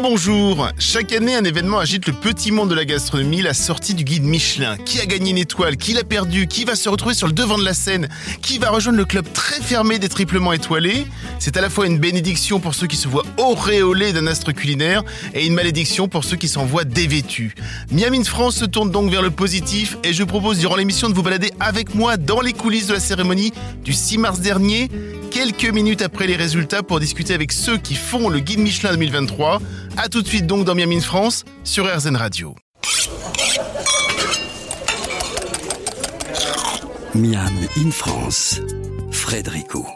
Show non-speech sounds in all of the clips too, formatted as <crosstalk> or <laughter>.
Bonjour. Chaque année, un événement agite le petit monde de la gastronomie, la sortie du guide Michelin. Qui a gagné une étoile? Qui l'a perdu? Qui va se retrouver sur le devant de la scène? Qui va rejoindre le club très fermé des triplement étoilés? C'est à la fois une bénédiction pour ceux qui se voient auréolés d'un astre culinaire et une malédiction pour ceux qui s'en voient dévêtus. Miam in France se tourne donc vers le positif et je propose durant l'émission de vous balader avec moi dans les coulisses de la cérémonie du 6 mars dernier quelques minutes après les résultats pour discuter avec ceux qui font le guide Michelin 2023. A tout de suite donc dans Miami France sur RZN Radio. Miam in France, Frédérico.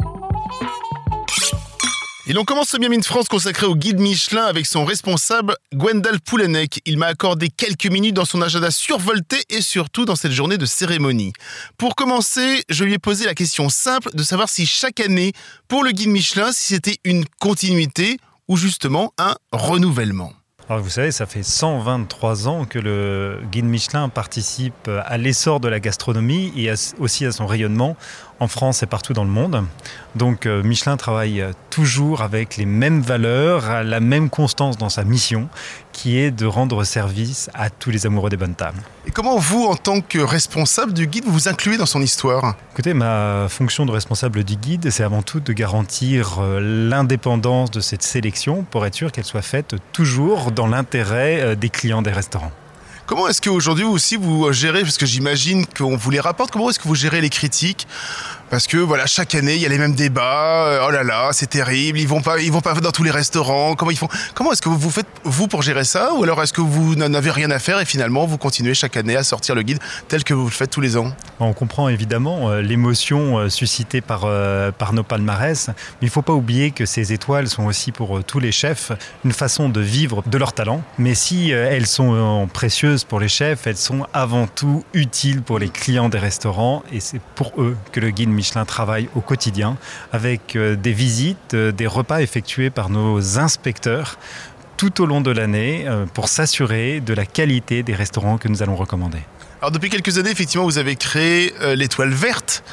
Et l'on commence ce Miami de France consacré au guide Michelin avec son responsable Gwendal Poulenec. Il m'a accordé quelques minutes dans son agenda survolté et surtout dans cette journée de cérémonie. Pour commencer, je lui ai posé la question simple de savoir si chaque année, pour le guide Michelin, si c'était une continuité ou justement un renouvellement. Alors vous savez, ça fait 123 ans que le guide Michelin participe à l'essor de la gastronomie et aussi à son rayonnement en France et partout dans le monde. Donc euh, Michelin travaille toujours avec les mêmes valeurs, la même constance dans sa mission, qui est de rendre service à tous les amoureux des bonnes tables. Et comment vous, en tant que responsable du guide, vous vous incluez dans son histoire? Écoutez, ma fonction de responsable du guide, c'est avant tout de garantir euh, l'indépendance de cette sélection pour être sûr qu'elle soit faite toujours dans l'intérêt euh, des clients des restaurants. Comment est-ce qu'aujourd'hui aussi vous gérez, parce que j'imagine qu'on vous les rapporte, comment est-ce que vous gérez les critiques? Parce que voilà, chaque année, il y a les mêmes débats. Euh, oh là là, c'est terrible. Ils vont pas, ils vont pas dans tous les restaurants. Comment ils font Comment est-ce que vous faites vous pour gérer ça Ou alors est-ce que vous n'en avez rien à faire et finalement vous continuez chaque année à sortir le guide tel que vous le faites tous les ans? On comprend évidemment euh, l'émotion euh, suscitée par par nos palmarès, mais il faut pas oublier que ces étoiles sont aussi pour tous les chefs une façon de vivre de leur talent. Mais si elles sont précieuses pour les chefs, elles sont avant tout utiles pour les clients des restaurants et c'est pour eux que le guide Michelin travaille au quotidien avec euh, des visites, euh, des repas effectués par nos inspecteurs tout au long de l'année euh, pour s'assurer de la qualité des restaurants que nous allons recommander. Alors depuis quelques années, effectivement, vous avez créé l'étoile verte,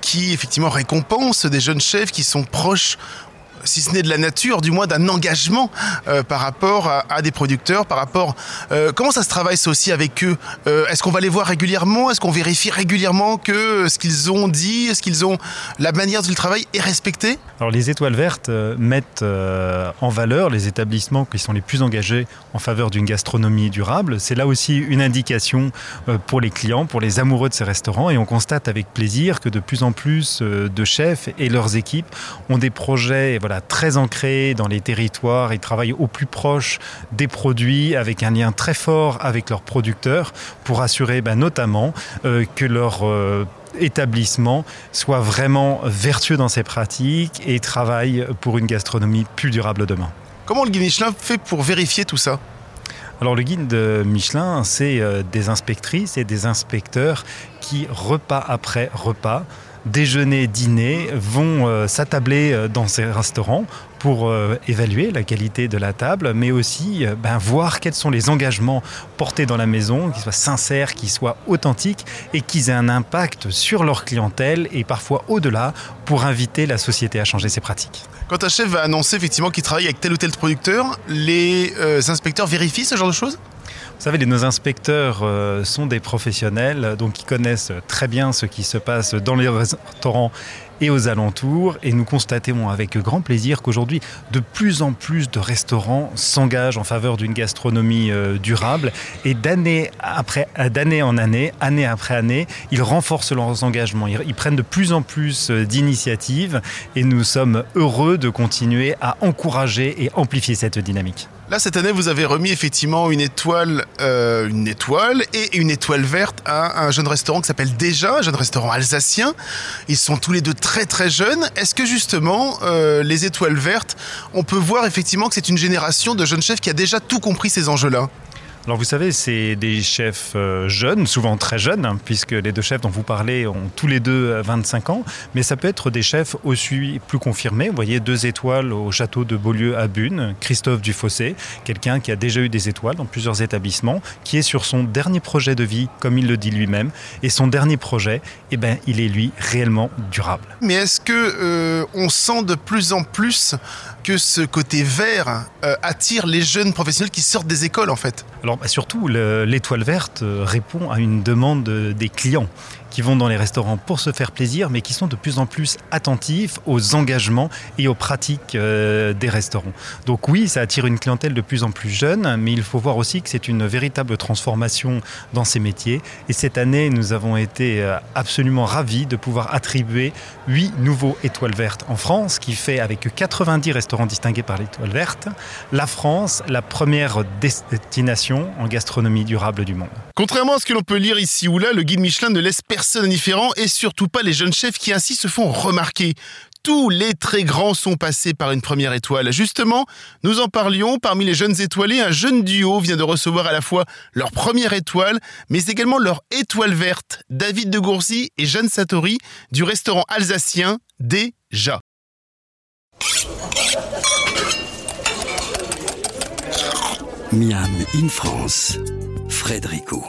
qui effectivement récompense des jeunes chefs qui sont proches si ce n'est de la nature, du moins d'un engagement euh, par rapport à, des producteurs, par rapport... Euh, comment ça se travaille ça aussi avec eux? Euh, Est-ce qu'on va les voir régulièrement? Est-ce qu'on vérifie régulièrement que ce qu'ils ont dit, est-ce qu'ils ont... La manière dont ils travaillent est respectée Alors les étoiles vertes mettent en valeur les établissements qui sont les plus engagés en faveur d'une gastronomie durable. C'est là aussi une indication pour les clients, pour les amoureux de ces restaurants. Et on constate avec plaisir que de plus en plus de chefs et leurs équipes ont des projets voilà, très ancrés dans les territoires. Ils travaillent au plus proche des produits, avec un lien très fort avec leurs producteurs, pour assurer ben, notamment euh, que leur euh, établissement soit vraiment vertueux dans ses pratiques et travaille pour une gastronomie plus durable demain. Comment le guide Michelin fait pour vérifier tout ça? Alors le guide de Michelin, c'est euh, des inspectrices et des inspecteurs qui, repas après repas, déjeuner, dîner, vont euh, s'attabler euh, dans ces restaurants pour euh, évaluer la qualité de la table, mais aussi ben, voir quels sont les engagements portés dans la maison, qu'ils soient sincères, qu'ils soient authentiques et qu'ils aient un impact sur leur clientèle et parfois au-delà pour inviter la société à changer ses pratiques. Quand un chef va annoncer effectivement qu'il travaille avec tel ou tel producteur, les inspecteurs vérifient ce genre de choses? Vous savez, nos inspecteurs euh, sont des professionnels, donc ils connaissent très bien ce qui se passe dans les restaurants et aux alentours. Et nous constatons avec grand plaisir qu'aujourd'hui, de plus en plus de restaurants s'engagent en faveur d'une gastronomie euh, durable. Et d'année après d'année en année, année après année, ils renforcent leurs engagements. Ils, prennent de plus en plus euh, d'initiatives et nous sommes heureux de continuer à encourager et amplifier cette dynamique. Là, cette année, vous avez remis effectivement une étoile, euh, une étoile et une étoile verte à un jeune restaurant qui s'appelle Déjà, un jeune restaurant alsacien. Ils sont tous les deux très très jeunes. Est-ce que justement, euh, les étoiles vertes, on peut voir effectivement que c'est une génération de jeunes chefs qui a déjà tout compris ces enjeux-là? Alors vous savez, c'est des chefs euh, jeunes, souvent très jeunes, hein, puisque les deux chefs dont vous parlez ont tous les deux 25 ans, mais ça peut être des chefs aussi plus confirmés. Vous voyez deux étoiles au château de Beaulieu à Bune, Christophe Dufossé, quelqu'un qui a déjà eu des étoiles dans plusieurs établissements, qui est sur son dernier projet de vie, comme il le dit lui-même, et son dernier projet, eh ben, il est lui réellement durable. Mais est-ce que euh, on sent de plus en plus que ce côté vert euh, attire les jeunes professionnels qui sortent des écoles en fait? Alors bah, surtout, le- l'étoile verte euh, répond à une demande des clients qui vont dans les restaurants pour se faire plaisir, mais qui sont de plus en plus attentifs aux engagements et aux pratiques euh, des restaurants. Donc oui, ça attire une clientèle de plus en plus jeune, mais il faut voir aussi que c'est une véritable transformation dans ces métiers. Et cette année, nous avons été euh, absolument ravis de pouvoir attribuer 8 nouveaux étoiles vertes en France, qui fait avec 90 restaurants distingués par l'étoile verte, la France la première destination en gastronomie durable du monde. Contrairement à ce que l'on peut lire ici ou là, le guide Michelin ne laisse personne indifférent et surtout pas les jeunes chefs qui ainsi se font remarquer. Tous les très grands sont passés par une première étoile. Justement, nous en parlions, parmi les jeunes étoilés, un jeune duo vient de recevoir à la fois leur première étoile, mais également leur étoile verte, David de Goursy et Jeanne Satori du restaurant alsacien Déjà. Miam in France, Frédérico.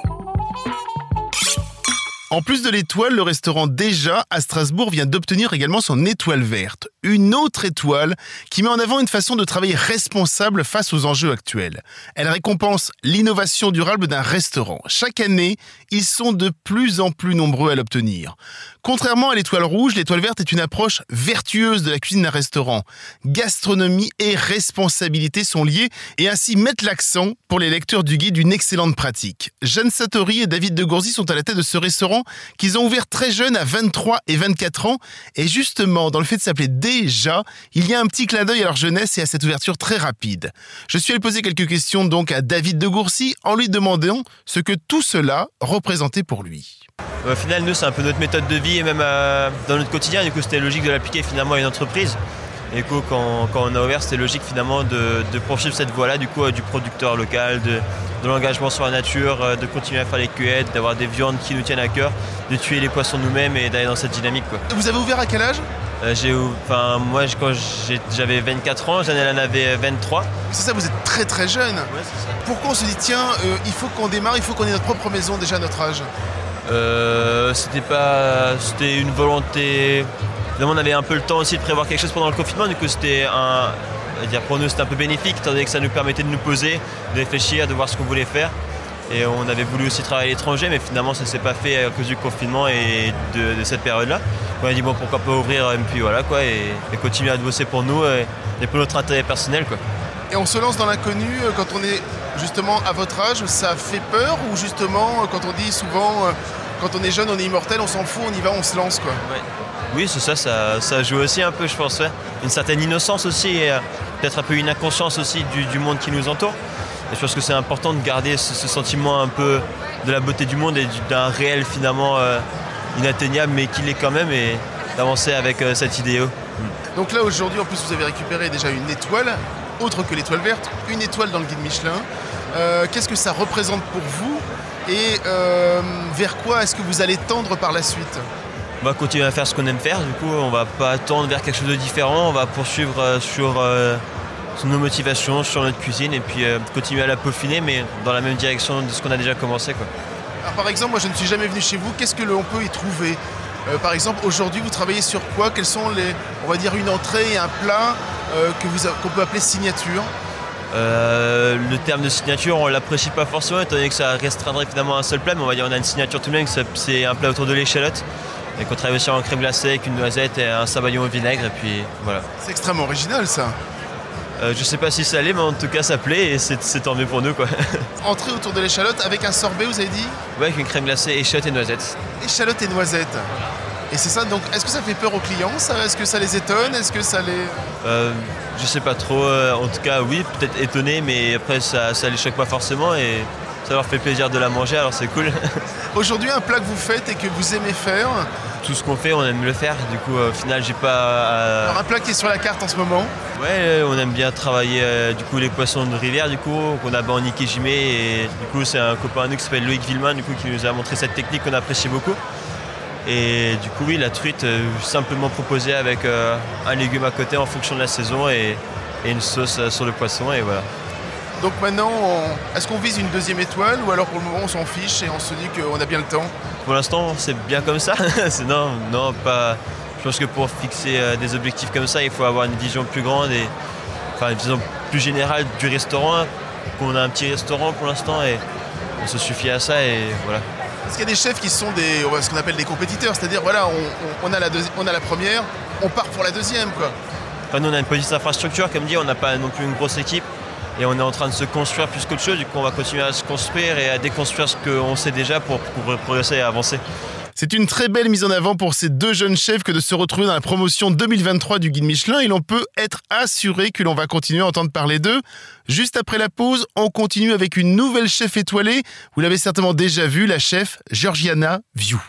En plus de l'étoile, le restaurant Déjà à Strasbourg vient d'obtenir également son étoile verte. Une autre étoile qui met en avant une façon de travailler responsable face aux enjeux actuels. Elle récompense l'innovation durable d'un restaurant. Chaque année, ils sont de plus en plus nombreux à l'obtenir. Contrairement à l'étoile rouge, l'étoile verte est une approche vertueuse de la cuisine d'un restaurant. Gastronomie et responsabilité sont liées et ainsi mettent l'accent pour les lecteurs du guide d'une excellente pratique. Jeanne Satori et David de Goursy sont à la tête de ce restaurant qu'ils ont ouvert très jeunes à 23 et 24 ans. Et justement, dans le fait de s'appeler Déjà, il y a un petit clin d'œil à leur jeunesse et à cette ouverture très rapide. Je suis allé poser quelques questions donc à David de Goursy en lui demandant ce que tout cela représentait pour lui. Au final, nous, c'est un peu notre méthode de vie et même euh, dans notre quotidien. Du coup, c'était logique de l'appliquer finalement à une entreprise. Et du coup, quand, quand on a ouvert, c'était logique finalement de, de poursuivre cette voie-là, du coup, euh, du producteur local, de, de l'engagement sur la nature, euh, de continuer à faire les cueillettes, d'avoir des viandes qui nous tiennent à cœur, de tuer les poissons nous-mêmes et d'aller dans cette dynamique. Quoi. Vous avez ouvert à quel âge? Euh, j'ai, ou- enfin, moi, quand j'avais 24 ans, Jeanne, elle en avait 23. C'est ça, vous êtes très très jeune. Ouais, c'est ça. Pourquoi on se dit tiens, euh, il faut qu'on démarre, il faut qu'on ait notre propre maison déjà à notre âge? Euh, c'était pas, c'était une volonté. Finalement, on avait un peu le temps aussi de prévoir quelque chose pendant le confinement. Du coup, c'était un, dire pour nous, c'était un peu bénéfique, étant donné que ça nous permettait de nous poser, de réfléchir, de voir ce qu'on voulait faire. Et on avait voulu aussi travailler à l'étranger, mais finalement, ça s'est pas fait à cause du confinement et de, cette période-là. On a dit bon, pourquoi pas ouvrir et puis voilà quoi, et, et continuer à bosser pour nous et, et pour notre intérêt personnel quoi. Et on se lance dans l'inconnu euh, quand on est justement à votre âge, ça fait peur ou justement euh, quand on dit souvent euh, quand on est jeune on est immortel, on s'en fout, on y va, on se lance quoi? Oui, c'est ça, ça, ça joue aussi un peu, je pense. ouais. Une certaine innocence aussi, et euh, peut-être un peu une inconscience aussi du, du monde qui nous entoure. Et je pense que c'est important de garder ce, ce sentiment un peu de la beauté du monde et du- d'un réel finalement euh, inatteignable, mais qu'il est quand même, et d'avancer avec euh, cette idéo. Donc là aujourd'hui en plus vous avez récupéré déjà une étoile, autre que l'étoile verte, une étoile dans le guide Michelin. Euh, Qu'est-ce que ça représente pour vous et euh, vers quoi est-ce que vous allez tendre par la suite? On va continuer à faire ce qu'on aime faire, du coup, on va pas tendre vers quelque chose de différent, on va poursuivre euh, sur, euh, sur nos motivations, sur notre cuisine, et puis euh, continuer à la peaufiner, mais dans la même direction de ce qu'on a déjà commencé. Quoi. Alors, par exemple, moi je ne suis jamais venu chez vous, qu'est-ce que l'on peut y trouver? Euh, Par exemple, aujourd'hui vous travaillez sur quoi? Quels sont les, on va dire, une entrée et un plat? Euh, qu'on peut appeler signature Euh, le terme de signature, on l'apprécie pas forcément, étant donné que ça restreindrait finalement un seul plat, mais on va dire on a une signature tout de même, c'est- un plat autour de l'échalote, et qu'on travaille aussi en crème glacée avec une noisette et un sabayon au vinaigre, et puis voilà. C'est extrêmement original ça. Euh, je sais pas si ça allait, mais en tout cas ça plaît, et c'est c'est tant mieux pour nous quoi. <laughs> Entrée autour de l'échalote avec un sorbet, vous avez dit ouais, avec une crème glacée, échalote et noisette. Échalote et noisette. Et c'est ça, donc est-ce que ça fait peur aux clients Est-ce que ça les étonne? Est-ce que ça les... Euh, je sais pas trop, euh, en tout cas oui, peut-être étonné, mais après ça, ça les choque pas forcément, et ça leur fait plaisir de la manger, alors c'est cool. <laughs> Aujourd'hui, un plat que vous faites et que vous aimez faire, tout ce qu'on fait, on aime le faire. Du coup, au final, j'ai pas. Alors un plat qui est sur la carte en ce moment? Ouais, on aime bien travailler du coup les poissons de rivière. Du coup, qu'on a en Ikejime et du coup, c'est un copain à nous qui s'appelle Loïc Villemin, du coup, qui nous a montré cette technique qu'on apprécie beaucoup. Et du coup, oui, la truite, simplement proposée avec un légume à côté en fonction de la saison et, et une sauce sur le poisson et voilà. Donc maintenant, est-ce qu'on vise une deuxième étoile ou alors pour le moment on s'en fiche et on se dit qu'on a bien le temps? Pour l'instant, c'est bien comme ça. <laughs> non, non, pas. Je pense que pour fixer euh, des objectifs comme ça, il faut avoir une vision plus grande et enfin une vision plus générale du restaurant. Qu'on a un petit restaurant pour l'instant et on se suffit à ça et voilà. Est-ce qu'il y a des chefs qui sont des, ce qu'on appelle des compétiteurs, c'est-à-dire voilà, on, a la première, on part pour la deuxième quoi. Nous on a une petite infrastructure, comme dit, on n'a pas non plus une grosse équipe et on est en train de se construire plus qu'autre chose. Du coup, on va continuer à se construire et à déconstruire ce qu'on sait déjà pour, progresser et avancer. C'est une très belle mise en avant pour ces deux jeunes chefs que de se retrouver dans la promotion 2023 du guide Michelin et l'on peut être assuré que l'on va continuer à entendre parler d'eux. Juste après la pause, on continue avec une nouvelle chef étoilée. Vous l'avez certainement déjà vue, la chef Georgiana View.